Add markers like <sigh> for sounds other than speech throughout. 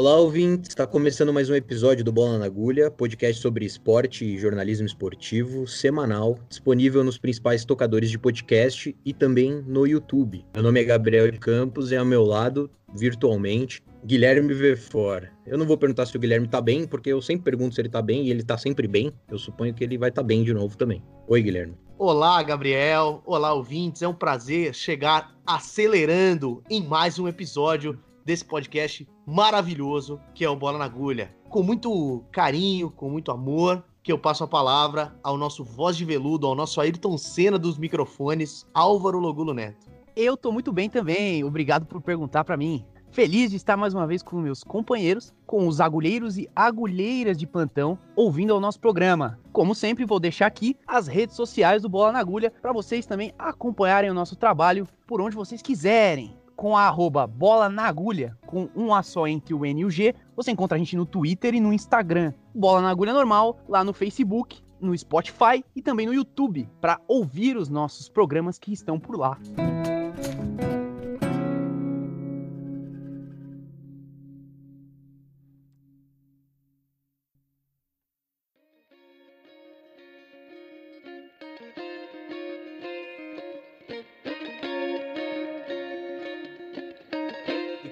Olá, ouvintes! Está começando mais um episódio do Bola na Agulha, podcast sobre esporte e jornalismo esportivo, semanal, disponível nos principais tocadores de podcast e também no YouTube. Meu nome é Gabriel Campos e ao meu lado, virtualmente, Guilherme Vefor. Eu não vou perguntar se o Guilherme tá bem, porque eu sempre pergunto se ele tá bem e ele tá sempre bem. Eu suponho que ele vai estar tá bem de novo também. Oi, Guilherme. Olá, Gabriel. Olá, ouvintes. É um prazer chegar acelerando em mais um episódio desse podcast maravilhoso que é o Bola na Agulha. Com muito carinho, com muito amor, que eu passo a palavra ao nosso voz de veludo, ao nosso Ayrton Senna dos microfones, Álvaro Logulo Neto. Eu tô muito bem também, obrigado por perguntar para mim. Feliz de estar mais uma vez com meus companheiros, com os agulheiros e agulheiras de plantão, ouvindo ao nosso programa. Como sempre, vou deixar aqui as redes sociais do Bola na Agulha para vocês também acompanharem o nosso trabalho por onde vocês quiserem com a arroba bola na agulha, com um A só entre o N e o G. Você encontra a gente no Twitter e no Instagram. Bola na agulha normal, lá no Facebook, no Spotify e também no YouTube, para ouvir os nossos programas que estão por lá.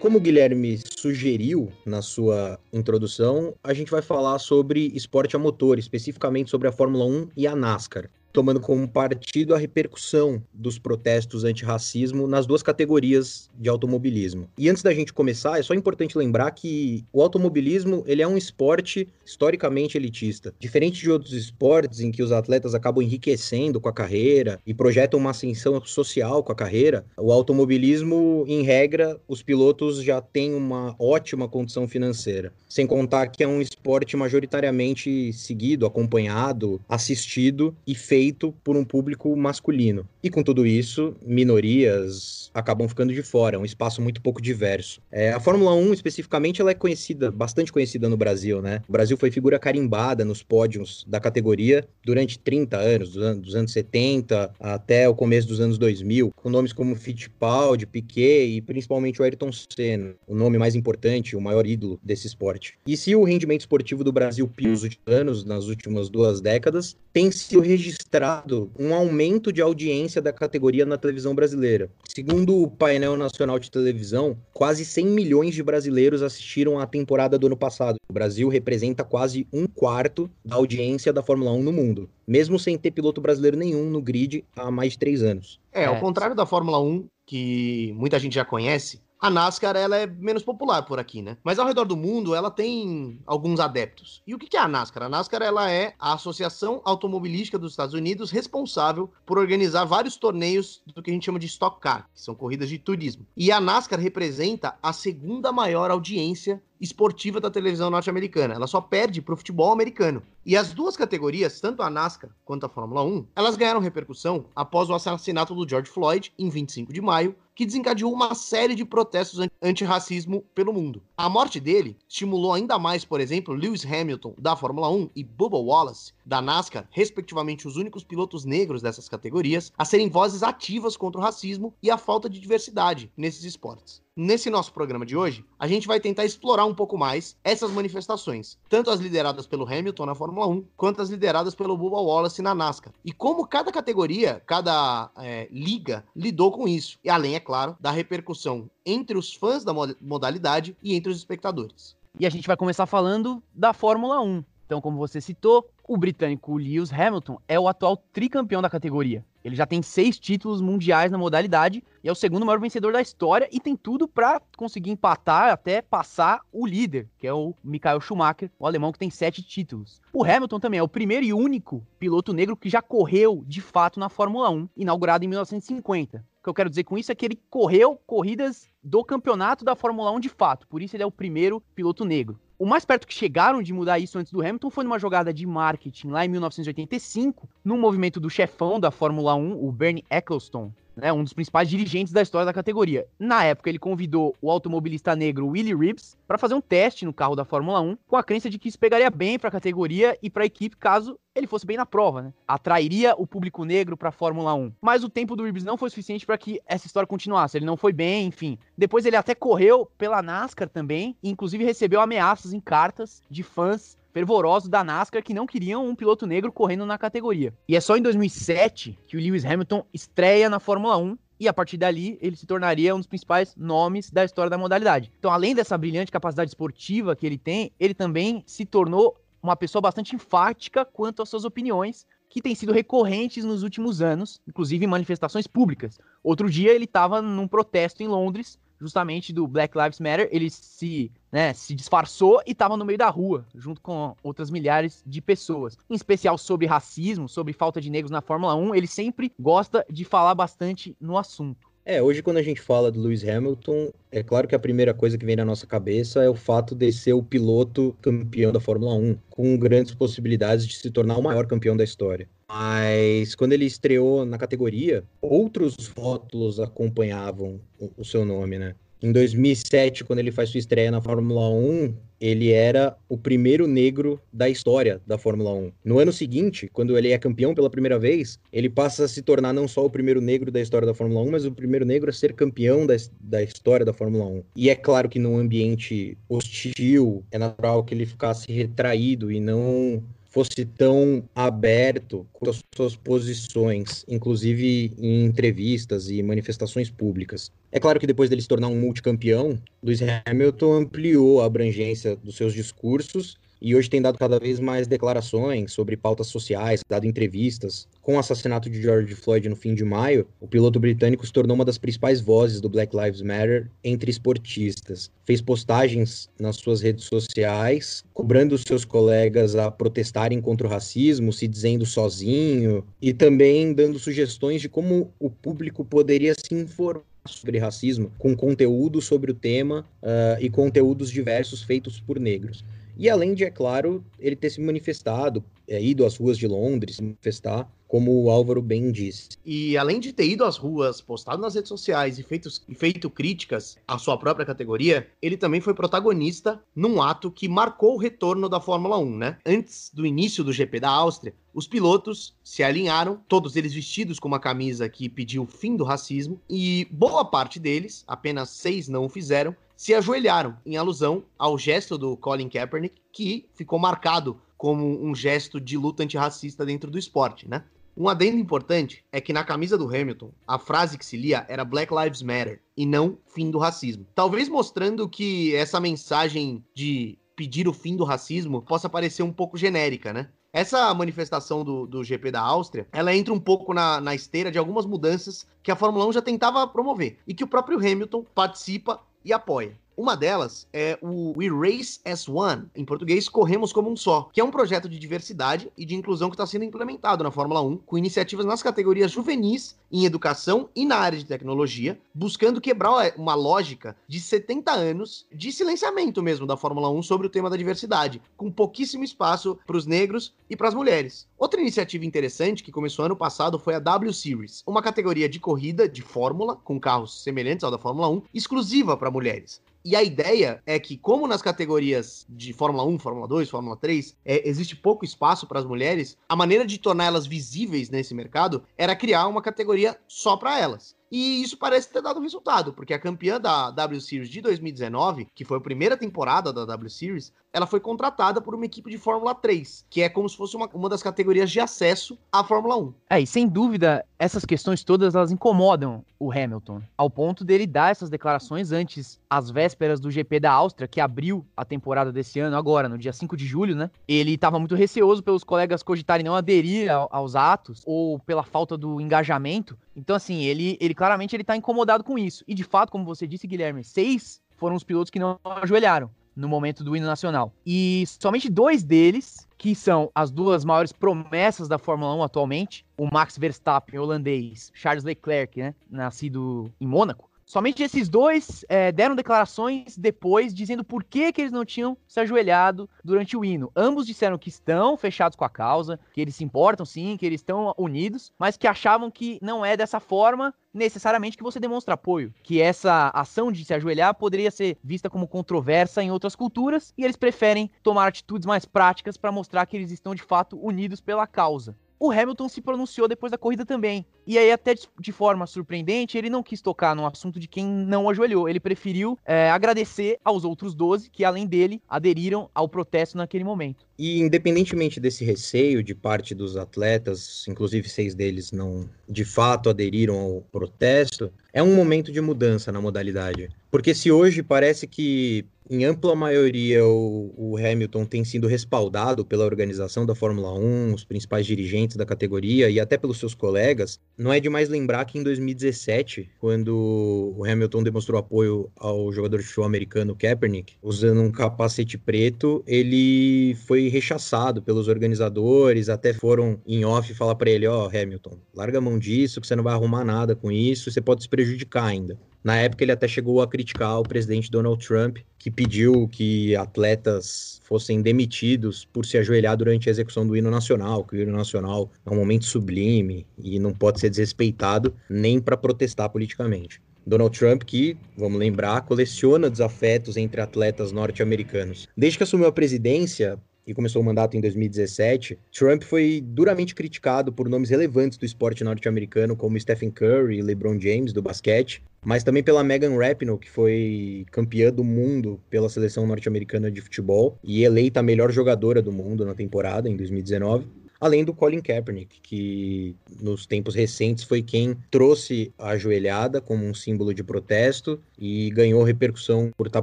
Como o Guilherme sugeriu na sua introdução, a gente vai falar sobre esporte a motor, especificamente sobre a Fórmula 1 e a NASCAR tomando como partido a repercussão dos protestos antirracismo nas duas categorias de automobilismo. E antes da gente começar, é só importante lembrar que o automobilismo ele é um esporte historicamente elitista. Diferente de outros esportes em que os atletas acabam enriquecendo com a carreira e projetam uma ascensão social com a carreira, o automobilismo, em regra, os pilotos já têm uma ótima condição financeira. Sem contar que é um esporte majoritariamente seguido, acompanhado, assistido e feito feito por um público masculino. E com tudo isso, minorias acabam ficando de fora, é um espaço muito pouco diverso. É, a Fórmula 1, especificamente, ela é conhecida, bastante conhecida no Brasil, né? O Brasil foi figura carimbada nos pódios da categoria durante 30 anos, dos anos, dos anos 70 até o começo dos anos 2000, com nomes como Fittipaldi, Piquet e principalmente o Ayrton Senna, o nome mais importante, o maior ídolo desse esporte. E se o rendimento esportivo do Brasil últimos anos, nas últimas duas décadas, tem sido registrado registrado um aumento de audiência da categoria na televisão brasileira. Segundo o painel nacional de televisão, quase 100 milhões de brasileiros assistiram à temporada do ano passado. O Brasil representa quase um quarto da audiência da Fórmula 1 no mundo, mesmo sem ter piloto brasileiro nenhum no grid há mais de três anos. É, ao contrário da Fórmula 1, que muita gente já conhece, a NASCAR ela é menos popular por aqui, né? Mas ao redor do mundo ela tem alguns adeptos. E o que é a NASCAR? A NASCAR ela é a Associação Automobilística dos Estados Unidos responsável por organizar vários torneios do que a gente chama de Stock Car, que são corridas de turismo. E a NASCAR representa a segunda maior audiência esportiva da televisão norte-americana. Ela só perde para o futebol americano. E as duas categorias, tanto a NASCAR quanto a Fórmula 1, elas ganharam repercussão após o assassinato do George Floyd em 25 de maio, que desencadeou uma série de protestos antirracismo pelo mundo. A morte dele estimulou ainda mais, por exemplo, Lewis Hamilton da Fórmula 1 e Bubba Wallace da NASCAR, respectivamente os únicos pilotos negros dessas categorias, a serem vozes ativas contra o racismo e a falta de diversidade nesses esportes. Nesse nosso programa de hoje, a gente vai tentar explorar um pouco mais essas manifestações, tanto as lideradas pelo Hamilton na Fórmula 1, quanto as lideradas pelo Bubba Wallace na NASCAR. E como cada categoria, cada é, liga lidou com isso. E além, é claro, da repercussão entre os fãs da modalidade e entre os espectadores. E a gente vai começar falando da Fórmula 1. Então, como você citou, o britânico Lewis Hamilton é o atual tricampeão da categoria. Ele já tem seis títulos mundiais na modalidade e é o segundo maior vencedor da história e tem tudo para conseguir empatar até passar o líder, que é o Michael Schumacher, o alemão que tem sete títulos. O Hamilton também é o primeiro e único piloto negro que já correu de fato na Fórmula 1, inaugurado em 1950. O que eu quero dizer com isso é que ele correu corridas do campeonato da Fórmula 1 de fato, por isso ele é o primeiro piloto negro. O mais perto que chegaram de mudar isso antes do Hamilton foi numa jogada de marketing lá em 1985, no movimento do chefão da Fórmula 1, o Bernie Ecclestone. Né, um dos principais dirigentes da história da categoria. Na época, ele convidou o automobilista negro Willie Reeves para fazer um teste no carro da Fórmula 1, com a crença de que isso pegaria bem para a categoria e para a equipe caso ele fosse bem na prova, né? Atrairia o público negro para a Fórmula 1. Mas o tempo do Reeves não foi suficiente para que essa história continuasse. Ele não foi bem, enfim. Depois ele até correu pela NASCAR também, e inclusive recebeu ameaças em cartas de fãs fervorosos da NASCAR que não queriam um piloto negro correndo na categoria. E é só em 2007 que o Lewis Hamilton estreia na Fórmula 1 e a partir dali ele se tornaria um dos principais nomes da história da modalidade. Então, além dessa brilhante capacidade esportiva que ele tem, ele também se tornou uma pessoa bastante enfática quanto às suas opiniões, que têm sido recorrentes nos últimos anos, inclusive em manifestações públicas. Outro dia ele estava num protesto em Londres justamente do Black Lives Matter, ele se, né, se disfarçou e estava no meio da rua, junto com outras milhares de pessoas. Em especial sobre racismo, sobre falta de negros na Fórmula 1, ele sempre gosta de falar bastante no assunto. É, hoje quando a gente fala do Lewis Hamilton, é claro que a primeira coisa que vem na nossa cabeça é o fato de ser o piloto campeão da Fórmula 1, com grandes possibilidades de se tornar o maior campeão da história. Mas quando ele estreou na categoria, outros rótulos acompanhavam o, seu nome, né? Em 2007, quando ele faz sua estreia na Fórmula 1, ele era o primeiro negro da história da Fórmula 1. No ano seguinte, quando ele é campeão pela primeira vez, ele passa a se tornar não só o primeiro negro da história da Fórmula 1, mas o primeiro negro a ser campeão da, da história da Fórmula 1. E é claro que num ambiente hostil, é natural que ele ficasse retraído e não fosse tão aberto com as suas posições, inclusive em entrevistas e manifestações públicas. É claro que depois dele se tornar um multicampeão, Lewis Hamilton ampliou a abrangência dos seus discursos e hoje tem dado cada vez mais declarações sobre pautas sociais, dado entrevistas. Com o assassinato de George Floyd no fim de maio, o piloto britânico se tornou uma das principais vozes do Black Lives Matter entre esportistas. Fez postagens nas suas redes sociais, cobrando seus colegas a protestarem contra o racismo, se dizendo sozinho, e também dando sugestões de como o público poderia se informar sobre racismo, com conteúdo sobre o tema uh, e conteúdos diversos feitos por negros. E além de, é claro, ele ter se manifestado, é, ido às ruas de Londres, se manifestar, como o Álvaro bem disse. E além de ter ido às ruas, postado nas redes sociais e feito, e feito críticas à sua própria categoria, ele também foi protagonista num ato que marcou o retorno da Fórmula 1, né? Antes do início do GP da Áustria, os pilotos se alinharam, todos eles vestidos com uma camisa que pediu o fim do racismo, e boa parte deles, apenas seis não o fizeram, se ajoelharam em alusão ao gesto do Colin Kaepernick, que ficou marcado como um gesto de luta antirracista dentro do esporte, né? Um adendo importante é que na camisa do Hamilton, a frase que se lia era Black Lives Matter e não fim do racismo. Talvez mostrando que essa mensagem de pedir o fim do racismo possa parecer um pouco genérica, né? Essa manifestação do, do GP da Áustria, ela entra um pouco na, na esteira de algumas mudanças que a Fórmula 1 já tentava promover e que o próprio Hamilton participa e apoia. Uma delas é o We Race as One, em português, Corremos como um Só, que é um projeto de diversidade e de inclusão que está sendo implementado na Fórmula 1, com iniciativas nas categorias juvenis, em educação e na área de tecnologia, buscando quebrar uma lógica de 70 anos de silenciamento mesmo da Fórmula 1 sobre o tema da diversidade, com pouquíssimo espaço para os negros e para as mulheres. Outra iniciativa interessante que começou ano passado foi a W Series, uma categoria de corrida de Fórmula, com carros semelhantes ao da Fórmula 1, exclusiva para mulheres. E a ideia é que, como nas categorias de Fórmula 1, Fórmula 2, Fórmula 3, é, existe pouco espaço para as mulheres, a maneira de torná-las visíveis nesse mercado era criar uma categoria só para elas. E isso parece ter dado resultado, porque a campeã da W Series de 2019, que foi a primeira temporada da W Series, ela foi contratada por uma equipe de Fórmula 3, que é como se fosse uma, uma das categorias de acesso à Fórmula 1. É, e sem dúvida, essas questões todas elas incomodam o Hamilton, ao ponto dele dar essas declarações antes, às vésperas do GP da Áustria, que abriu a temporada desse ano, agora, no dia 5 de julho, né? Ele estava muito receoso pelos colegas cogitarem não aderir aos atos, ou pela falta do engajamento. Então, assim, ele, ele claramente ele tá incomodado com isso. E de fato, como você disse, Guilherme, seis foram os pilotos que não ajoelharam no momento do hino nacional. E somente dois deles, que são as duas maiores promessas da Fórmula 1 atualmente, o Max Verstappen, holandês, Charles Leclerc, né, nascido em Mônaco, Somente esses dois é, deram declarações depois dizendo por que, que eles não tinham se ajoelhado durante o hino. Ambos disseram que estão fechados com a causa, que eles se importam sim, que eles estão unidos, mas que achavam que não é dessa forma necessariamente que você demonstra apoio, que essa ação de se ajoelhar poderia ser vista como controversa em outras culturas e eles preferem tomar atitudes mais práticas para mostrar que eles estão de fato unidos pela causa. O Hamilton se pronunciou depois da corrida também. E aí, até de forma surpreendente, ele não quis tocar no assunto de quem não ajoelhou. Ele preferiu é, agradecer aos outros 12 que, além dele, aderiram ao protesto naquele momento. E independentemente desse receio de parte dos atletas, inclusive seis deles não de fato aderiram ao protesto, é um momento de mudança na modalidade. Porque se hoje parece que em ampla maioria, o, o, Hamilton tem sido respaldado pela organização da Fórmula 1, os principais dirigentes da categoria e até pelos seus colegas. Não é demais lembrar que em 2017, quando o Hamilton demonstrou apoio ao jogador de futebol americano Kaepernick, usando um capacete preto, ele foi rechaçado pelos organizadores, até foram em off falar para ele: Ó, oh, Hamilton, larga a mão disso, que você não vai arrumar nada com isso, você pode se prejudicar ainda. Na época, ele até chegou a criticar o presidente Donald Trump, que pediu que atletas fossem demitidos por se ajoelhar durante a execução do hino nacional, que o hino nacional é um momento sublime e não pode ser desrespeitado nem para protestar politicamente. Donald Trump, que, vamos lembrar, coleciona desafetos entre atletas norte-americanos. Desde que assumiu a presidência, e começou o mandato em 2017, Trump foi duramente criticado por nomes relevantes do esporte norte-americano, como Stephen Curry e LeBron James, do basquete, mas também pela Megan Rapinoe, que foi campeã do mundo pela seleção norte-americana de futebol e eleita a melhor jogadora do mundo na temporada, em 2019 além do Colin Kaepernick, que nos tempos recentes foi quem trouxe a ajoelhada como um símbolo de protesto e ganhou repercussão por estar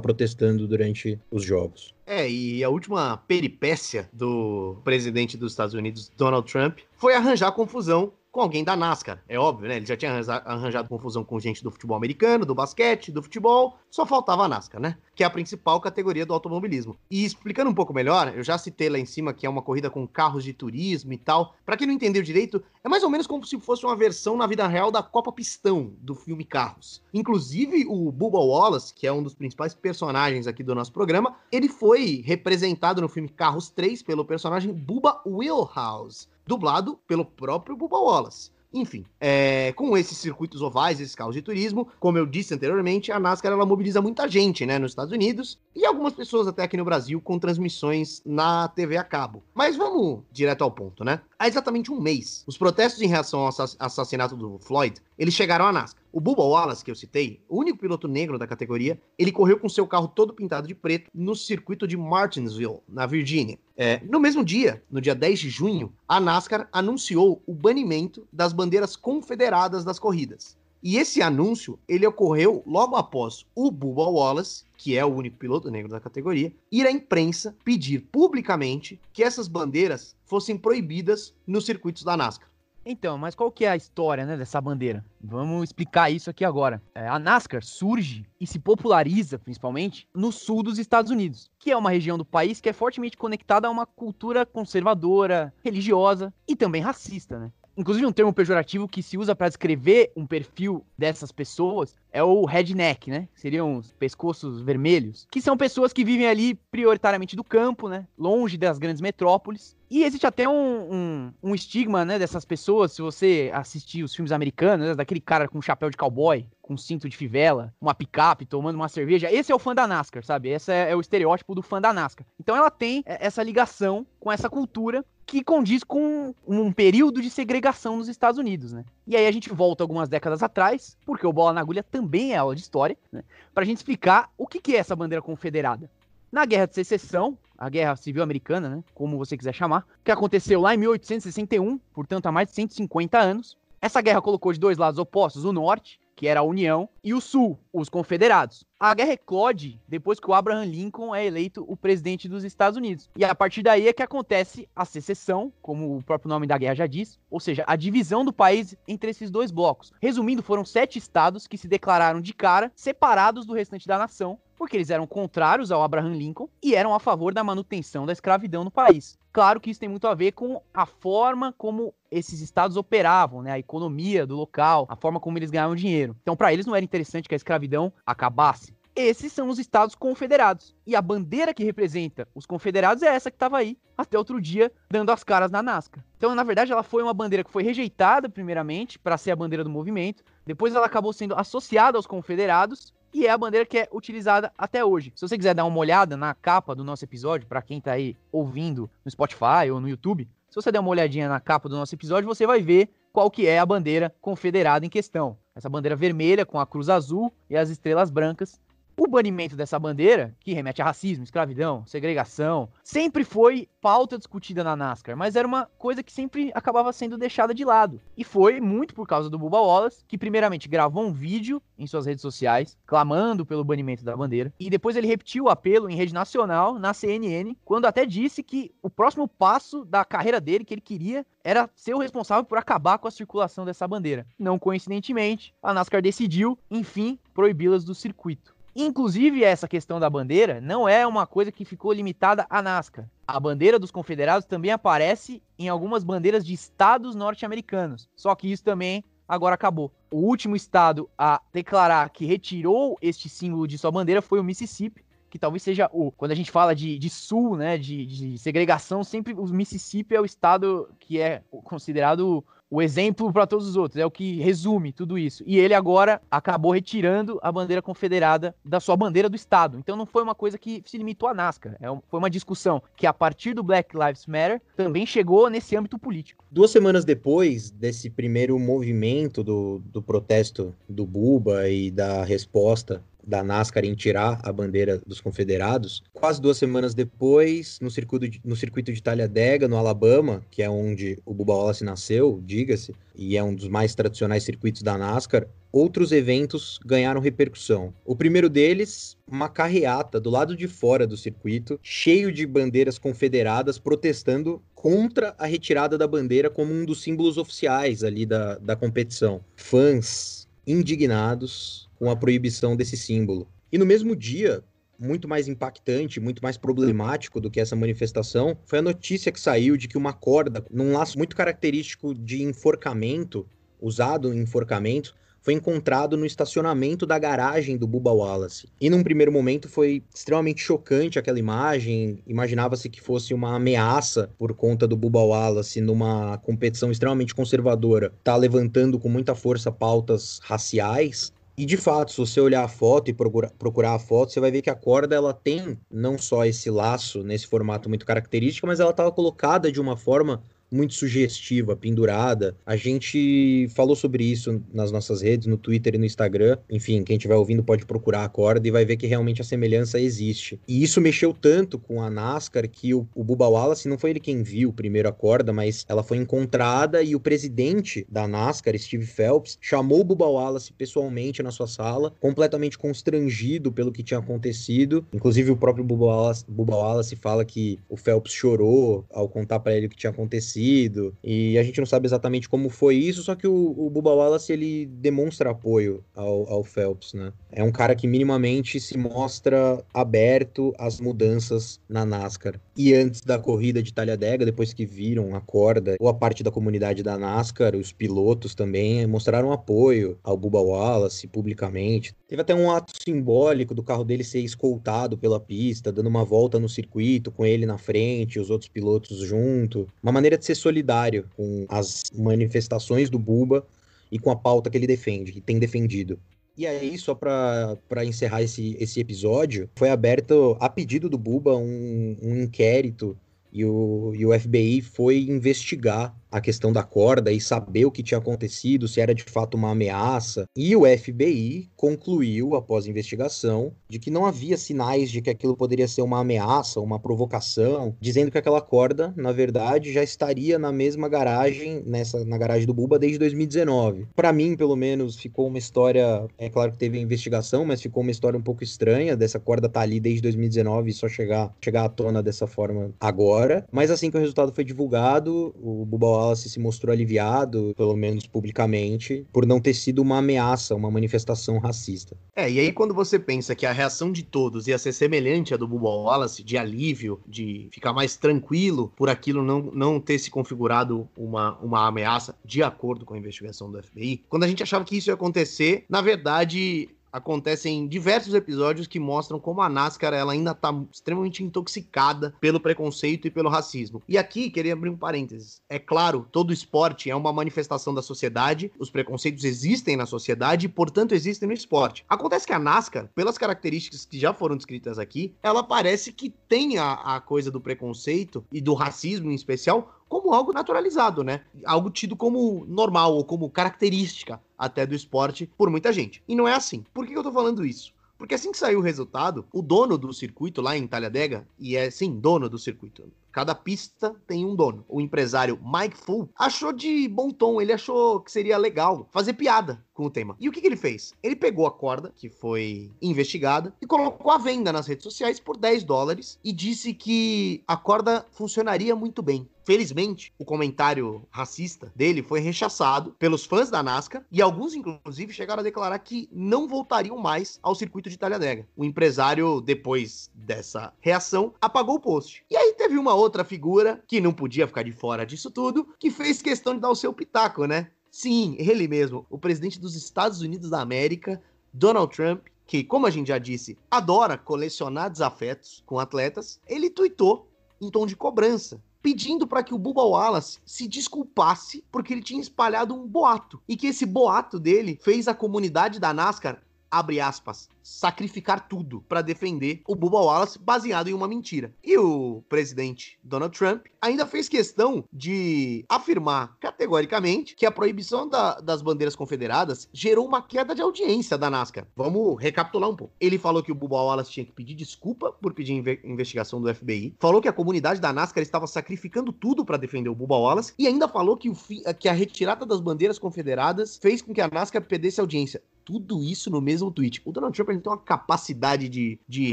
protestando durante os jogos. É, e a última peripécia do presidente dos Estados Unidos, Donald Trump, foi arranjar confusão com alguém da NASCAR. É óbvio, né? Ele já tinha arranjado confusão com gente do futebol americano, do basquete, do futebol, só faltava a NASCAR, né? Que é a principal categoria do automobilismo. E explicando um pouco melhor, eu já citei lá em cima que é uma corrida com carros de turismo e tal. Para quem não entendeu direito, é mais ou menos como se fosse uma versão na vida real da Copa Pistão do filme Carros. Inclusive o Bubba Wallace, que é um dos principais personagens aqui do nosso programa, ele foi representado no filme Carros 3 pelo personagem Bubba Wheelhouse dublado pelo próprio Bubba Wallace. Enfim, é, com esses circuitos ovais, esses carros de turismo, como eu disse anteriormente, a NASCAR ela mobiliza muita gente, né, nos Estados Unidos e algumas pessoas até aqui no Brasil com transmissões na TV a cabo. Mas vamos direto ao ponto, né? Há exatamente um mês, os protestos em reação ao assassinato do Floyd, eles chegaram à NASCAR. O Bubba Wallace, que eu citei, o único piloto negro da categoria, ele correu com seu carro todo pintado de preto no circuito de Martinsville, na Virgínia. É, no mesmo dia, no dia 10 de junho, a NASCAR anunciou o banimento das bandeiras confederadas das corridas. E esse anúncio, ele ocorreu logo após o Bubba Wallace, que é o único piloto negro da categoria, ir à imprensa pedir publicamente que essas bandeiras fossem proibidas nos circuitos da NASCAR. Então, mas qual que é a história né, dessa bandeira? Vamos explicar isso aqui agora. É, a NASCAR surge e se populariza, principalmente, no sul dos Estados Unidos, que é uma região do país que é fortemente conectada a uma cultura conservadora, religiosa e também racista, né? Inclusive, um termo pejorativo que se usa para descrever um perfil dessas pessoas é o redneck, né? Seriam os pescoços vermelhos, que são pessoas que vivem ali prioritariamente do campo, né? Longe das grandes metrópoles. E existe até um, um, um estigma, né, dessas pessoas, se você assistir os filmes americanos, né, daquele cara com chapéu de cowboy, com cinto de fivela, uma picape, tomando uma cerveja. Esse é o fã da NASCAR, sabe? Esse é, é o estereótipo do fã da NASCAR. Então ela tem essa ligação com essa cultura que condiz com um período de segregação nos Estados Unidos, né? E aí a gente volta algumas décadas atrás, porque o Bola na Agulha também é aula de história, né? Pra gente explicar o que, que é essa bandeira confederada. Na Guerra de Secessão, a Guerra Civil Americana, né? Como você quiser chamar, que aconteceu lá em 1861, portanto há mais de 150 anos, essa guerra colocou de dois lados opostos o Norte que era a União, e o Sul, os Confederados. A guerra eclode depois que o Abraham Lincoln é eleito o presidente dos Estados Unidos. E a partir daí é que acontece a secessão, como o próprio nome da guerra já diz, ou seja, a divisão do país entre esses dois blocos. Resumindo, foram sete estados que se declararam de cara separados do restante da nação porque eles eram contrários ao Abraham Lincoln e eram a favor da manutenção da escravidão no país. Claro que isso tem muito a ver com a forma como esses estados operavam, né? A economia do local, a forma como eles ganhavam dinheiro. Então, para eles não era interessante que a escravidão acabasse. Esses são os estados confederados. E a bandeira que representa os confederados é essa que estava aí até outro dia dando as caras na Nascar. Então, na verdade, ela foi uma bandeira que foi rejeitada primeiramente para ser a bandeira do movimento. Depois ela acabou sendo associada aos confederados e é a bandeira que é utilizada até hoje. Se você quiser dar uma olhada na capa do nosso episódio, para quem tá aí ouvindo no Spotify ou no YouTube, se você der uma olhadinha na capa do nosso episódio, você vai ver qual que é a bandeira confederada em questão. Essa bandeira vermelha com a cruz azul e as estrelas brancas o banimento dessa bandeira, que remete a racismo, escravidão, segregação, sempre foi pauta discutida na NASCAR, mas era uma coisa que sempre acabava sendo deixada de lado. E foi muito por causa do Bubba Wallace, que primeiramente gravou um vídeo em suas redes sociais, clamando pelo banimento da bandeira, e depois ele repetiu o apelo em rede nacional, na CNN, quando até disse que o próximo passo da carreira dele, que ele queria, era ser o responsável por acabar com a circulação dessa bandeira. Não coincidentemente, a NASCAR decidiu, enfim, proibi-las do circuito. Inclusive, essa questão da bandeira não é uma coisa que ficou limitada à NASCAR. A bandeira dos confederados também aparece em algumas bandeiras de estados norte-americanos. Só que isso também agora acabou. O último estado a declarar que retirou este símbolo de sua bandeira foi o Mississippi, que talvez seja o. Quando a gente fala de, de sul, né, de, de segregação, sempre o Mississippi é o estado que é considerado o exemplo para todos os outros, é o que resume tudo isso. E ele agora acabou retirando a bandeira confederada da sua bandeira do Estado. Então não foi uma coisa que se limitou à NASCAR, é foi uma discussão que a partir do Black Lives Matter também chegou nesse âmbito político. Duas semanas depois desse primeiro movimento do, do protesto do Buba e da resposta da NASCAR em tirar a bandeira dos confederados. Quase duas semanas depois, no circuito de, no circuito de Talladega, no Alabama, que é onde o Bubba Wallace nasceu, diga-se, e é um dos mais tradicionais circuitos da NASCAR, outros eventos ganharam repercussão. O primeiro deles, uma carreata do lado de fora do circuito, cheio de bandeiras confederadas protestando contra a retirada da bandeira como um dos símbolos oficiais ali da, da competição. Fãs indignados, com a proibição desse símbolo. E no mesmo dia, muito mais impactante, muito mais problemático do que essa manifestação, foi a notícia que saiu de que uma corda, num laço muito característico de enforcamento, usado em enforcamento, foi encontrado no estacionamento da garagem do Bubba Wallace. E num primeiro momento foi extremamente chocante aquela imagem, imaginava-se que fosse uma ameaça por conta do Bubba Wallace numa competição extremamente conservadora, tá levantando com muita força pautas raciais, e de fato, se você olhar a foto e procurar, procurar a foto, você vai ver que a corda ela tem não só esse laço nesse formato muito característico, mas ela estava colocada de uma forma muito sugestiva, pendurada. A gente falou sobre isso nas nossas redes, no Twitter e no Instagram. Enfim, quem estiver ouvindo pode procurar a corda e vai ver que realmente a semelhança existe. E isso mexeu tanto com a NASCAR que o, o Bubba Wallace não foi ele quem viu primeiro a corda, mas ela foi encontrada e o presidente da NASCAR, Steve Phelps, chamou o Bubba Wallace pessoalmente na sua sala, completamente constrangido pelo que tinha acontecido. Inclusive o próprio Bubba Wallace, Bubba Wallace fala que o Phelps chorou ao contar para ele o que tinha acontecido acontecido, e a gente não sabe exatamente como foi isso, só que o, o Bubba Wallace, ele demonstra apoio ao, ao Phelps, né? É um cara que minimamente se mostra aberto às mudanças na NASCAR. E antes da corrida de Talladega, depois que viram a corda, ou a parte da comunidade da NASCAR, os pilotos também mostraram apoio ao Bubba Wallace publicamente. Teve até um ato simbólico do carro dele ser escoltado pela pista, dando uma volta no circuito com ele na frente, os outros pilotos junto. Uma maneira de ser solidário com as manifestações do Buba e com a pauta que ele defende, que tem defendido. E aí, só para encerrar esse, esse episódio, foi aberto, a pedido do Buba, um, um inquérito e o, e o FBI foi investigar a questão da corda e saber o que tinha acontecido, se era de fato uma ameaça. E o FBI concluiu, após investigação, de que não havia sinais de que aquilo poderia ser uma ameaça, uma provocação, dizendo que aquela corda, na verdade, já estaria na mesma garagem, nessa na garagem do Buba desde 2019. Para mim, pelo menos, ficou uma história, é claro que teve a investigação, mas ficou uma história um pouco estranha dessa corda tá ali desde 2019 e só chegar chegar à tona dessa forma agora. Mas assim que o resultado foi divulgado, o Buba Wallace se mostrou aliviado, pelo menos publicamente, por não ter sido uma ameaça, uma manifestação racista. É, e aí quando você pensa que a reação de todos ia ser semelhante à do Bubba Wallace, de alívio, de ficar mais tranquilo por aquilo não, não ter se configurado uma, uma ameaça de acordo com a investigação do FBI, quando a gente achava que isso ia acontecer, na verdade, acontecem diversos episódios que mostram como a NASCAR ela ainda está extremamente intoxicada pelo preconceito e pelo racismo. E aqui, queria abrir um parênteses. É claro, todo esporte é uma manifestação da sociedade, os preconceitos existem na sociedade e, portanto, existem no esporte. Acontece que a NASCAR, pelas características que já foram descritas aqui, ela parece que tem a, a coisa do preconceito e do racismo em especial como algo naturalizado, né? Algo tido como normal ou como característica até do esporte por muita gente. E não é assim. Por que eu tô falando isso? Porque assim que saiu o resultado, o dono do circuito lá em Talladega, e é sim dono do circuito, Cada pista tem um dono. O empresário Mike Full achou de bom tom, ele achou que seria legal fazer piada com o tema. E o que, que, ele fez? Ele pegou a corda, que foi investigada, e colocou à venda nas redes sociais por 10 dólares e disse que a corda funcionaria muito bem. Felizmente, o comentário racista dele foi rechaçado pelos fãs da NASCAR e alguns, inclusive, chegaram a declarar que não voltariam mais ao circuito de Talladega. O empresário, depois dessa reação, apagou o post. E aí teve uma outra figura que não podia ficar de fora disso tudo, que fez questão de dar o seu pitaco, né? Sim, ele mesmo, o presidente dos Estados Unidos da América, Donald Trump, que, como a gente já disse, adora colecionar desafetos com atletas, ele tuitou em tom de cobrança pedindo para que o Bubba Wallace se desculpasse porque ele tinha espalhado um boato e que esse boato dele fez a comunidade da NASCAR abre aspas, sacrificar tudo para defender o Bubba Wallace baseado em uma mentira. E o presidente Donald Trump ainda fez questão de afirmar categoricamente que a proibição da, das bandeiras confederadas gerou uma queda de audiência da NASCAR. Vamos recapitular um pouco. Ele falou que o Bubba Wallace tinha que pedir desculpa por pedir inve investigação do FBI, falou que a comunidade da NASCAR estava sacrificando tudo para defender o Bubba Wallace e ainda falou que, o que a retirada das bandeiras confederadas fez com que a NASCAR perdesse audiência tudo isso no mesmo tweet. O Donald Trump ele tem uma capacidade de, de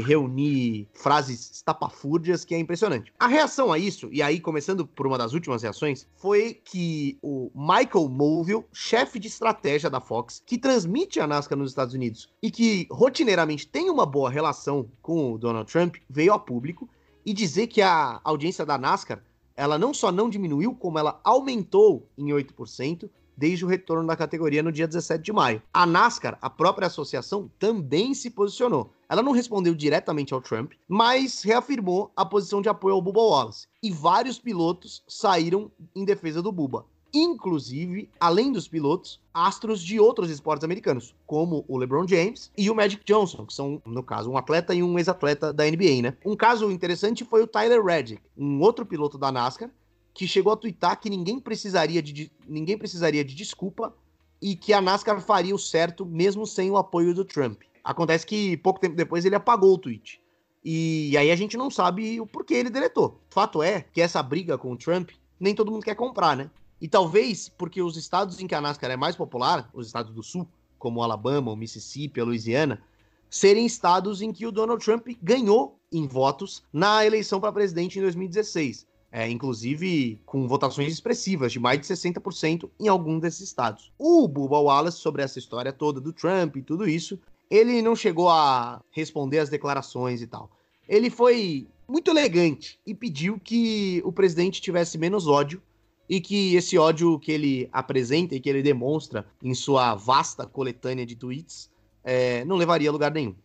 reunir frases estapafúrdias que é impressionante. A reação a isso, e aí começando por uma das últimas reações, foi que o Michael Mulvill, chefe de estratégia da Fox, que transmite a NASCAR nos Estados Unidos e que rotineiramente tem uma boa relação com o Donald Trump, veio a público e dizer que a audiência da NASCAR ela não só não diminuiu, como ela aumentou em 8%, desde o retorno da categoria no dia 17 de maio. A NASCAR, a própria associação, também se posicionou. Ela não respondeu diretamente ao Trump, mas reafirmou a posição de apoio ao Bubba Wallace. E vários pilotos saíram em defesa do Bubba. Inclusive, além dos pilotos, astros de outros esportes americanos, como o LeBron James e o Magic Johnson, que são, no caso, um atleta e um ex-atleta da NBA, né? Um caso interessante foi o Tyler Reddick, um outro piloto da NASCAR, que chegou a twittar que ninguém precisaria de, ninguém precisaria de desculpa e que a NASCAR faria o certo mesmo sem o apoio do Trump. Acontece que pouco tempo depois ele apagou o tweet. E aí a gente não sabe o porquê ele deletou. Fato é que essa briga com o Trump nem todo mundo quer comprar, né? E talvez porque os estados em que a NASCAR é mais popular, os estados do sul, como o Alabama, o Mississippi, a Louisiana, serem estados em que o Donald Trump ganhou em votos na eleição para presidente em 2016 é, inclusive com votações expressivas, de mais de 60% em algum desses estados. O Bubba Wallace, sobre essa história toda do Trump e tudo isso, ele não chegou a responder as declarações e tal. Ele foi muito elegante e pediu que o presidente tivesse menos ódio e que esse ódio que ele apresenta e que ele demonstra em sua vasta coletânea de tweets é, não levaria a lugar nenhum.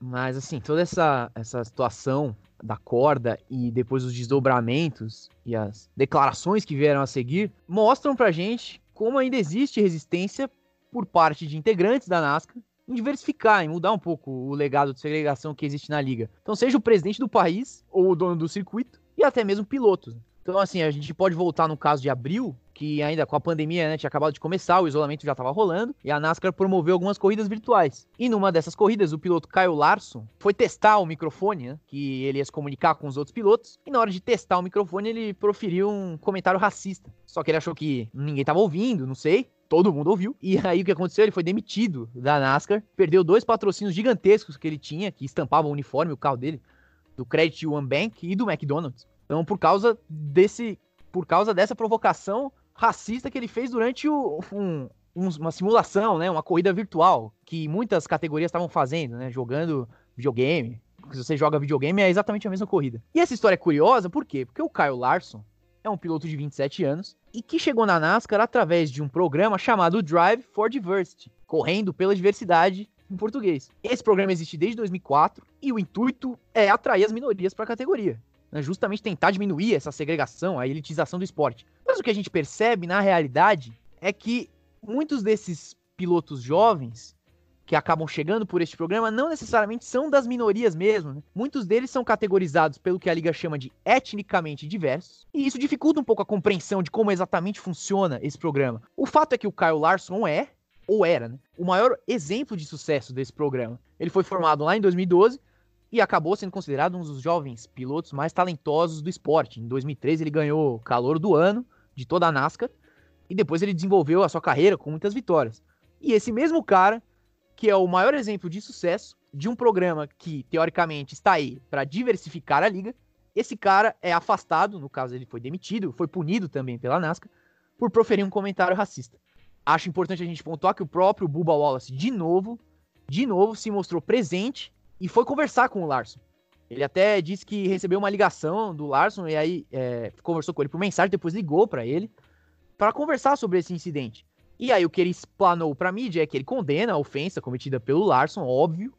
Mas assim, toda essa, essa situação da corda e depois os desdobramentos e as declarações que vieram a seguir mostram pra gente como ainda existe resistência por parte de integrantes da NASCAR em diversificar, em mudar um pouco o legado de segregação que existe na liga. Então, seja o presidente do país ou o dono do circuito e até mesmo pilotos. Então, assim, a gente pode voltar no caso de abril, que ainda com a pandemia, né, tinha acabado de começar, o isolamento já estava rolando, e a NASCAR promoveu algumas corridas virtuais. E numa dessas corridas, o piloto Kyle Larson foi testar o microfone, né, que ele ia se comunicar com os outros pilotos, e na hora de testar o microfone, ele proferiu um comentário racista. Só que ele achou que ninguém estava ouvindo, não sei, todo mundo ouviu. E aí o que aconteceu? Ele foi demitido da NASCAR, perdeu dois patrocínios gigantescos que ele tinha, que estampavam o uniforme, o carro dele, do Credit One Bank e do McDonald's. Então, por causa desse por causa dessa provocação racista que ele fez durante o, um, uma simulação, né? Uma corrida virtual que muitas categorias estavam fazendo, né? Jogando videogame. Se você joga videogame, é exatamente a mesma corrida. E essa história é curiosa, por quê? Porque o Kyle Larson é um piloto de 27 anos e que chegou na NASCAR através de um programa chamado Drive for Diversity, correndo pela diversidade em português. Esse programa existe desde 2004 e o intuito é atrair as minorias para a categoria, né? justamente tentar diminuir essa segregação, a elitização do esporte. Mas o que a gente percebe na realidade é que muitos desses pilotos jovens que acabam chegando por este programa não necessariamente são das minorias mesmo. Né? Muitos deles são categorizados pelo que a liga chama de etnicamente diversos, e isso dificulta um pouco a compreensão de como exatamente funciona esse programa. O fato é que o Kyle Larson é, ou era, né, o maior exemplo de sucesso desse programa. Ele foi formado lá em 2012 e acabou sendo considerado um dos jovens pilotos mais talentosos do esporte. Em 2013 ele ganhou calor do ano de toda a NASCAR e depois ele desenvolveu a sua carreira com muitas vitórias. E esse mesmo cara que é o maior exemplo de sucesso de um programa que, teoricamente, está aí para diversificar a liga. Esse cara é afastado, no caso ele foi demitido, foi punido também pela NASCAR, por proferir um comentário racista. Acho importante a gente pontuar que o próprio Bubba Wallace, de novo, de novo, se mostrou presente e foi conversar com o Larson. Ele até disse que recebeu uma ligação do Larson e aí é, conversou com ele por mensagem, depois ligou para ele para conversar sobre esse incidente. E aí o que ele explanou pra mídia é que ele condena a ofensa cometida pelo Larson, óbvio,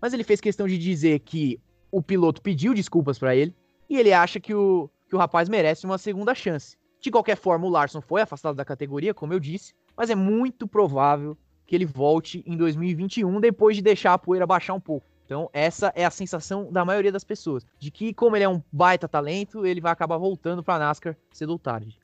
mas ele fez questão de dizer que o piloto pediu desculpas para ele e ele acha que o, que o rapaz merece uma segunda chance. De qualquer forma, o Larson foi afastado da categoria, como eu disse, mas é muito provável que ele volte em 2021 depois de deixar a poeira baixar um pouco. Então, essa é a sensação da maioria das pessoas, de que como ele é um baita talento, ele vai acabar voltando para NASCAR cedo ou tarde.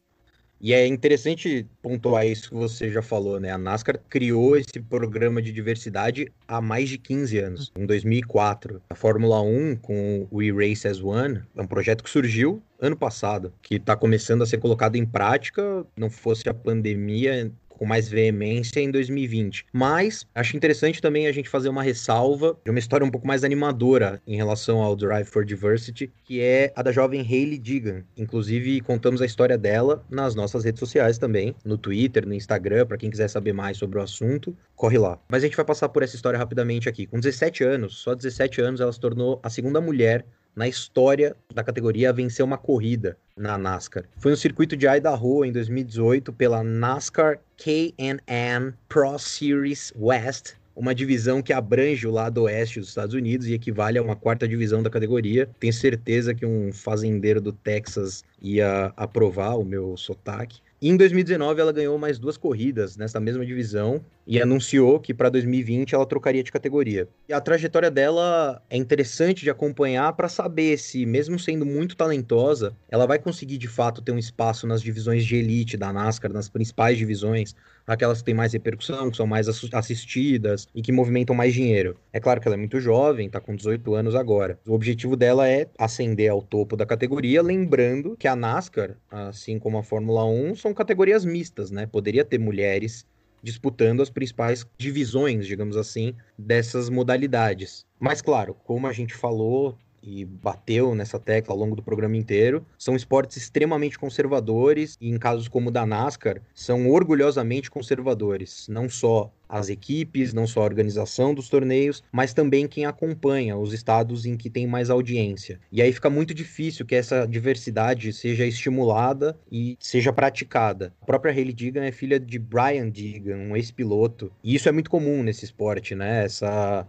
E é interessante pontuar isso que você já falou, né? A NASCAR criou esse programa de diversidade há mais de 15 anos, em 2004. A Fórmula 1, com o E-Race as One, é um projeto que surgiu ano passado, que está começando a ser colocado em prática. Não fosse a pandemia, com mais veemência em 2020. Mas acho interessante também a gente fazer uma ressalva de uma história um pouco mais animadora em relação ao Drive for Diversity, que é a da jovem Hayley Digan. Inclusive, contamos a história dela nas nossas redes sociais também, no Twitter, no Instagram, para quem quiser saber mais sobre o assunto, corre lá. Mas a gente vai passar por essa história rapidamente aqui. Com 17 anos, só 17 anos, ela se tornou a segunda mulher na história da categoria a vencer uma corrida na NASCAR. Foi no circuito de Idaho em 2018 pela NASCAR K&N Pro Series West, uma divisão que abrange o lado oeste dos Estados Unidos e equivale a uma quarta divisão da categoria. Tenho certeza que um fazendeiro do Texas ia aprovar o meu sotaque. E em 2019 ela ganhou mais duas corridas nessa mesma divisão e anunciou que para 2020 ela trocaria de categoria. E a trajetória dela é interessante de acompanhar para saber se, mesmo sendo muito talentosa, ela vai conseguir de fato ter um espaço nas divisões de elite da NASCAR, nas principais divisões, aquelas que têm mais repercussão, que são mais assistidas e que movimentam mais dinheiro. É claro que ela é muito jovem, está com 18 anos agora. O objetivo dela é ascender ao topo da categoria, lembrando que a NASCAR, assim como a Fórmula 1, são categorias mistas, né? Poderia ter mulheres disputando as principais divisões, digamos assim, dessas modalidades. Mas claro, como a gente falou, e bateu nessa tecla ao longo do programa inteiro. São esportes extremamente conservadores e, em casos como o da NASCAR, são orgulhosamente conservadores. Não só as equipes, não só a organização dos torneios, mas também quem acompanha os estados em que tem mais audiência. E aí fica muito difícil que essa diversidade seja estimulada e seja praticada. A própria Hayley Deegan é filha de Brian Deegan, um ex-piloto, e isso é muito comum nesse esporte, né? Essa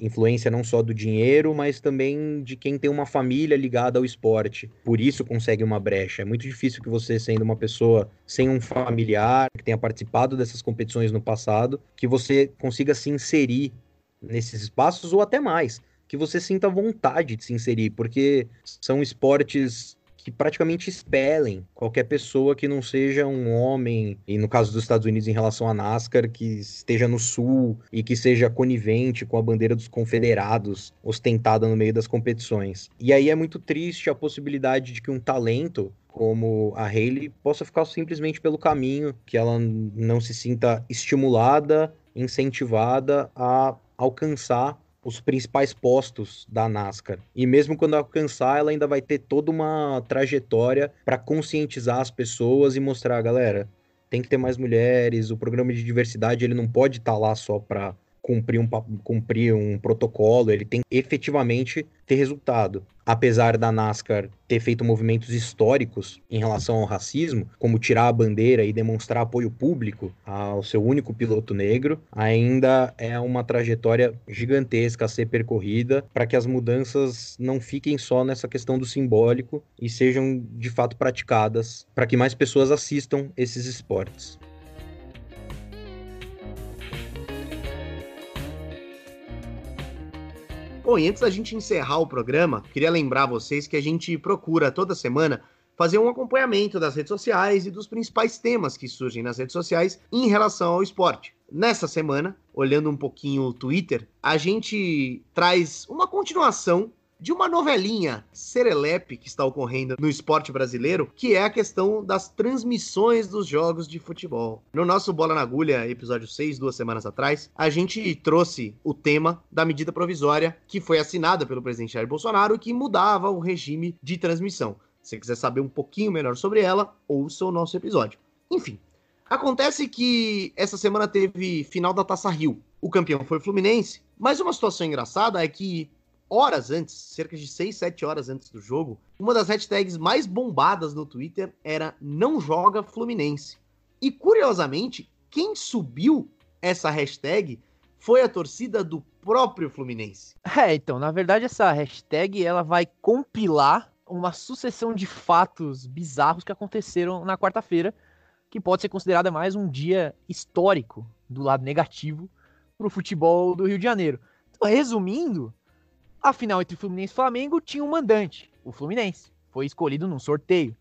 influência não só do dinheiro, mas também de quem tem uma família ligada ao esporte. Por isso consegue uma brecha. É muito difícil que você, sendo uma pessoa sem um familiar, que tenha participado dessas competições no passado, que você consiga se inserir nesses espaços ou até mais. Que você sinta vontade de se inserir, porque são esportes que praticamente expelem qualquer pessoa que não seja um homem, e no caso dos Estados Unidos em relação à NASCAR, que esteja no sul e que seja conivente com a bandeira dos confederados ostentada no meio das competições. E aí é muito triste a possibilidade de que um talento como a Hayley possa ficar simplesmente pelo caminho, que ela não se sinta estimulada, incentivada a alcançar os principais postos da NASCAR. E mesmo quando alcançar, ela ainda vai ter toda uma trajetória para conscientizar as pessoas e mostrar, galera, tem que ter mais mulheres, o programa de diversidade ele não pode estar tá lá só para cumprir um, cumprir um protocolo, ele tem efetivamente ter resultado. Apesar da NASCAR ter feito movimentos históricos em relação ao racismo, como tirar a bandeira e demonstrar apoio público ao seu único piloto negro, ainda é uma trajetória gigantesca a ser percorrida para que as mudanças não fiquem só nessa questão do simbólico e sejam de fato praticadas para que mais pessoas assistam esses esportes. Bom, e antes da gente encerrar o programa, queria lembrar vocês que a gente procura toda semana fazer um acompanhamento das redes sociais e dos principais temas que surgem nas redes sociais em relação ao esporte. Nessa semana, olhando um pouquinho o Twitter, a gente traz uma continuação de uma novelinha serelepe que está ocorrendo no esporte brasileiro, que é a questão das transmissões dos jogos de futebol. No nosso Bola na Agulha, episódio 6, duas semanas atrás, a gente trouxe o tema da medida provisória que foi assinada pelo presidente Jair Bolsonaro e que mudava o regime de transmissão. Se você quiser saber um pouquinho melhor sobre ela, ouça o nosso episódio. Enfim, acontece que essa semana teve final da Taça Rio. O campeão foi o Fluminense, mas uma situação engraçada é que horas antes, cerca de 6, 7 horas antes do jogo, uma das hashtags mais bombadas no Twitter era não joga Fluminense. E curiosamente, quem subiu essa hashtag foi a torcida do próprio Fluminense. É, então, na verdade essa hashtag ela vai compilar uma sucessão de fatos bizarros que aconteceram na quarta-feira, que pode ser considerada mais um dia histórico do lado negativo para o futebol do Rio de Janeiro. Então, resumindo, a final entre Fluminense e Flamengo tinha um mandante, o Fluminense. Foi escolhido num sorteio.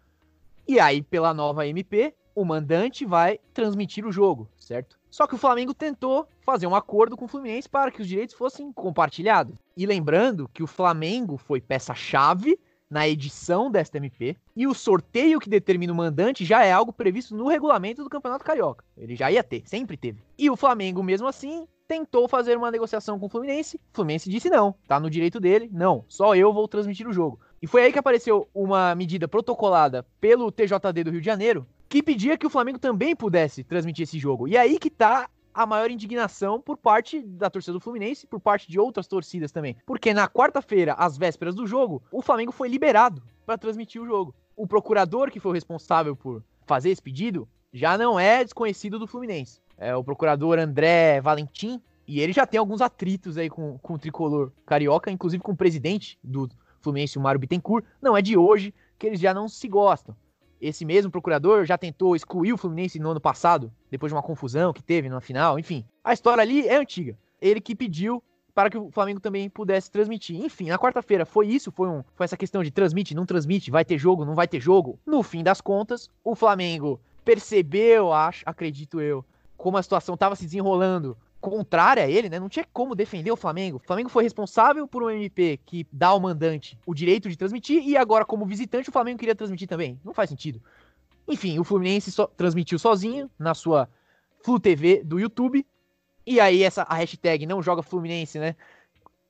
E aí, pela nova MP, o mandante vai transmitir o jogo, certo? Só que o Flamengo tentou fazer um acordo com o Fluminense para que os direitos fossem compartilhados. E lembrando que o Flamengo foi peça-chave na edição desta MP e o sorteio que determina o mandante já é algo previsto no regulamento do Campeonato Carioca. Ele já ia ter, sempre teve. E o Flamengo, mesmo assim, tentou fazer uma negociação com o Fluminense. O Fluminense disse não, tá no direito dele, não, só eu vou transmitir o jogo. E foi aí que apareceu uma medida protocolada pelo TJD do Rio de Janeiro que pedia que o Flamengo também pudesse transmitir esse jogo. E aí que tá a maior indignação por parte da torcida do Fluminense, por parte de outras torcidas também. Porque na quarta-feira, às vésperas do jogo, o Flamengo foi liberado para transmitir o jogo. O procurador que foi responsável por fazer esse pedido já não é desconhecido do Fluminense é, o procurador André Valentim, e ele já tem alguns atritos aí com, com o tricolor carioca, inclusive com o presidente do Fluminense, o Mário Bittencourt. Não é de hoje que eles já não se gostam. Esse mesmo procurador já tentou excluir o Fluminense no ano passado, depois de uma confusão que teve na final, enfim. A história ali é antiga. Ele que pediu para que o Flamengo também pudesse transmitir. Enfim, na quarta-feira foi isso, foi, um, foi essa questão de transmite, não transmite, vai ter jogo, não vai ter jogo. No fim das contas, o Flamengo percebeu, acho, acredito eu, como a situação estava se desenrolando contrária a ele, né? Não tinha como defender o Flamengo. O Flamengo foi responsável por um MP que dá ao mandante o direito de transmitir e agora, como visitante, o Flamengo queria transmitir também. Não faz sentido. Enfim, o Fluminense so transmitiu sozinho na sua Flu TV do YouTube. E aí, essa, a hashtag não joga Fluminense, né?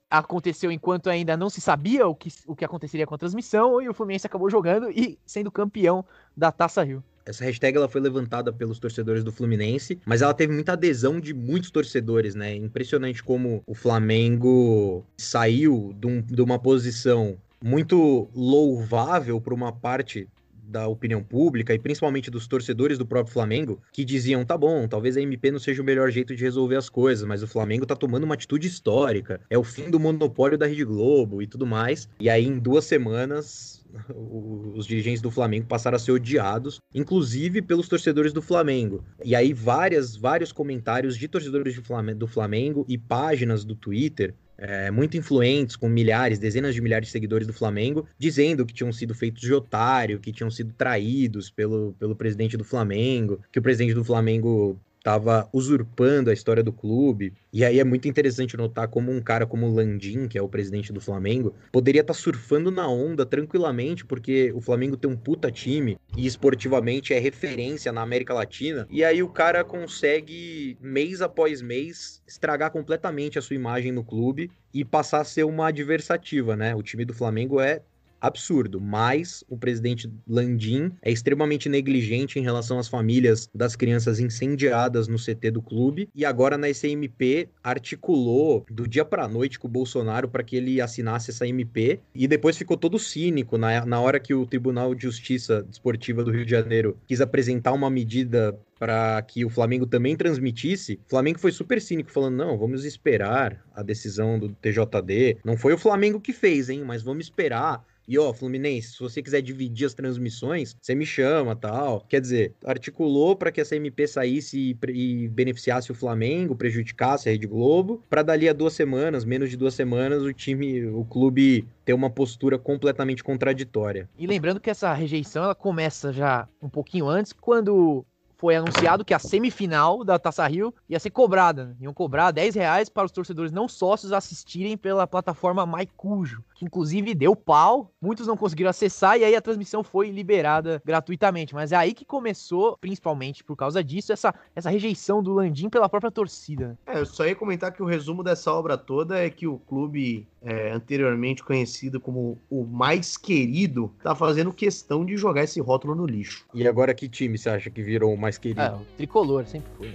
Aconteceu enquanto ainda não se sabia o que, o que aconteceria com a transmissão e o Fluminense acabou jogando e sendo campeão da Taça Rio. Essa hashtag ela foi levantada pelos torcedores do Fluminense, mas ela teve muita adesão de muitos torcedores, né? Impressionante como o Flamengo saiu de, um, de uma posição muito louvável para uma parte da opinião pública e principalmente dos torcedores do próprio Flamengo, que diziam: tá bom, talvez a MP não seja o melhor jeito de resolver as coisas, mas o Flamengo tá tomando uma atitude histórica, é o fim do monopólio da Rede Globo e tudo mais. E aí, em duas semanas, os dirigentes do Flamengo passaram a ser odiados, inclusive pelos torcedores do Flamengo. E aí várias, vários comentários de torcedores do Flamengo e páginas do Twitter é, muito influentes, com milhares, dezenas de milhares de seguidores do Flamengo, dizendo que tinham sido feitos de otário, que tinham sido traídos pelo, pelo presidente do Flamengo, que o presidente do Flamengo estava usurpando a história do clube. E aí é muito interessante notar como um cara como o Landim, que é o presidente do Flamengo, poderia estar tá surfando na onda tranquilamente, porque o Flamengo tem um puta time e esportivamente é referência na América Latina. E aí o cara consegue, mês após mês, estragar completamente a sua imagem no clube e passar a ser uma adversativa, né? O time do Flamengo é absurdo, mas o presidente Landim é extremamente negligente em relação às famílias das crianças incendiadas no CT do clube e agora na SMP articulou do dia para noite com o Bolsonaro para que ele assinasse essa MP e depois ficou todo cínico na, na hora que o Tribunal de Justiça Desportiva do Rio de Janeiro quis apresentar uma medida para que o Flamengo também transmitisse, o Flamengo foi super cínico, falando: não, vamos esperar a decisão do TJD. Não foi o Flamengo que fez, hein, mas vamos esperar e ó, Fluminense, se você quiser dividir as transmissões, você me chama, tal. Quer dizer, articulou para que essa MP saísse e, e, beneficiasse o Flamengo, prejudicasse a Rede Globo, para dali a duas semanas, menos de duas semanas, o time, o clube ter uma postura completamente contraditória. E lembrando que essa rejeição ela começa já um pouquinho antes, quando foi anunciado que a semifinal da Taça Rio ia ser cobrada. Né? Iam cobrar 10 reais para os torcedores não sócios assistirem pela plataforma MyCujo, que inclusive deu pau, muitos não conseguiram acessar e aí a transmissão foi liberada gratuitamente. Mas é aí que começou, principalmente por causa disso, essa, essa rejeição do Landim pela própria torcida. Né? É, eu só ia comentar que o resumo dessa obra toda é que o clube é, anteriormente conhecido como o mais querido, tá fazendo questão de jogar esse rótulo no lixo. E agora que time você acha que virou o mais querido? É, o tricolor, sempre foi.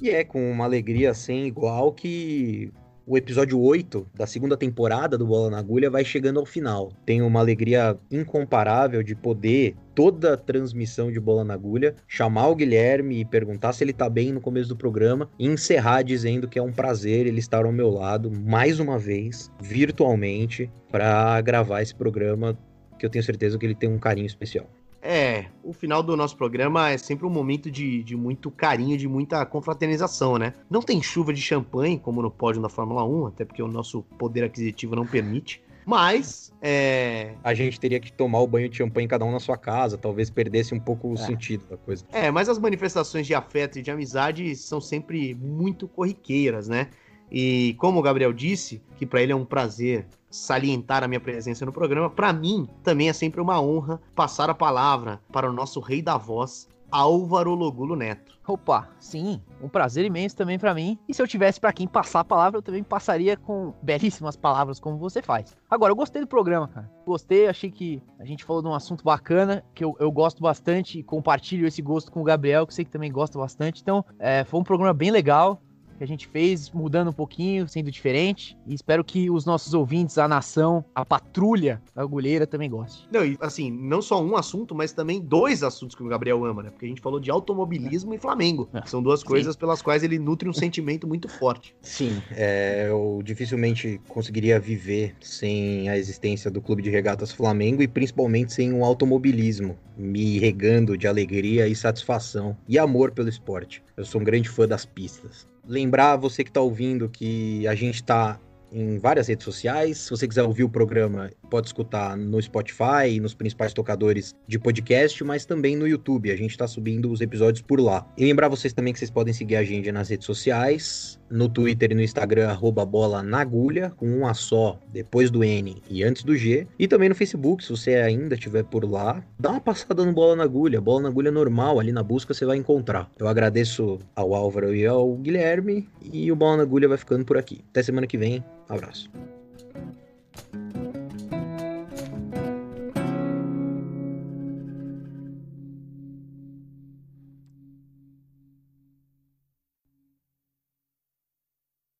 E é com uma alegria sem igual que o episódio 8 da segunda temporada do Bola na Agulha vai chegando ao final. Tenho uma alegria incomparável de poder, toda a transmissão de Bola na Agulha, chamar o Guilherme e perguntar se ele tá bem no começo do programa e encerrar dizendo que é um prazer ele estar ao meu lado mais uma vez, virtualmente, para gravar esse programa que eu tenho certeza que ele tem um carinho especial. É, o final do nosso programa é sempre um momento de, de muito carinho, de muita confraternização, né? Não tem chuva de champanhe, como no pódio da Fórmula 1, até porque o nosso poder aquisitivo não permite. Mas, é... A gente teria que tomar o banho de champanhe cada um na sua casa, talvez perdesse um pouco o é. sentido da coisa. É, mas as manifestações de afeto e de amizade são sempre muito corriqueiras, né? E como o Gabriel disse, que para ele é um prazer salientar a minha presença no programa, para mim também é sempre uma honra passar a palavra para o nosso rei da voz, Álvaro Logulo Neto. Opa, sim, um prazer imenso também para mim. E se eu tivesse para quem passar a palavra, eu também passaria com belíssimas palavras como você faz. Agora, eu gostei do programa, cara. Gostei, achei que a gente falou de um assunto bacana, que eu, eu gosto bastante e compartilho esse gosto com o Gabriel, que sei que também gosta bastante. Então, é, foi um programa bem legal que a gente fez, mudando um pouquinho, sendo diferente. E espero que os nossos ouvintes, a nação, a patrulha da agulheira também goste. Não, e assim, não só um assunto, mas também dois assuntos que o Gabriel ama, né? Porque a gente falou de automobilismo é. e Flamengo. É. São duas coisas Sim. pelas quais ele nutre um sentimento muito forte. <laughs> Sim, é, eu dificilmente conseguiria viver sem a existência do Clube de Regatas Flamengo e principalmente sem o automobilismo, me regando de alegria e satisfação e amor pelo esporte. Eu sou um grande fã das pistas. Lembrar você que está ouvindo que a gente está em várias redes sociais. Se você quiser ouvir o programa, pode escutar no Spotify nos principais tocadores de podcast, mas também no YouTube. A gente está subindo os episódios por lá. E lembrar vocês também que vocês podem seguir a gente nas redes sociais, no Twitter e no Instagram, arroba bola na agulha, com um A só, depois do N e antes do G. E também no Facebook, se você ainda estiver por lá, dá uma passada no Bola na Agulha. Bola na Agulha normal, ali na busca você vai encontrar. Eu agradeço ao Álvaro e ao Guilherme, e o Bola na Agulha vai ficando por aqui. Até semana que vem. Abraço.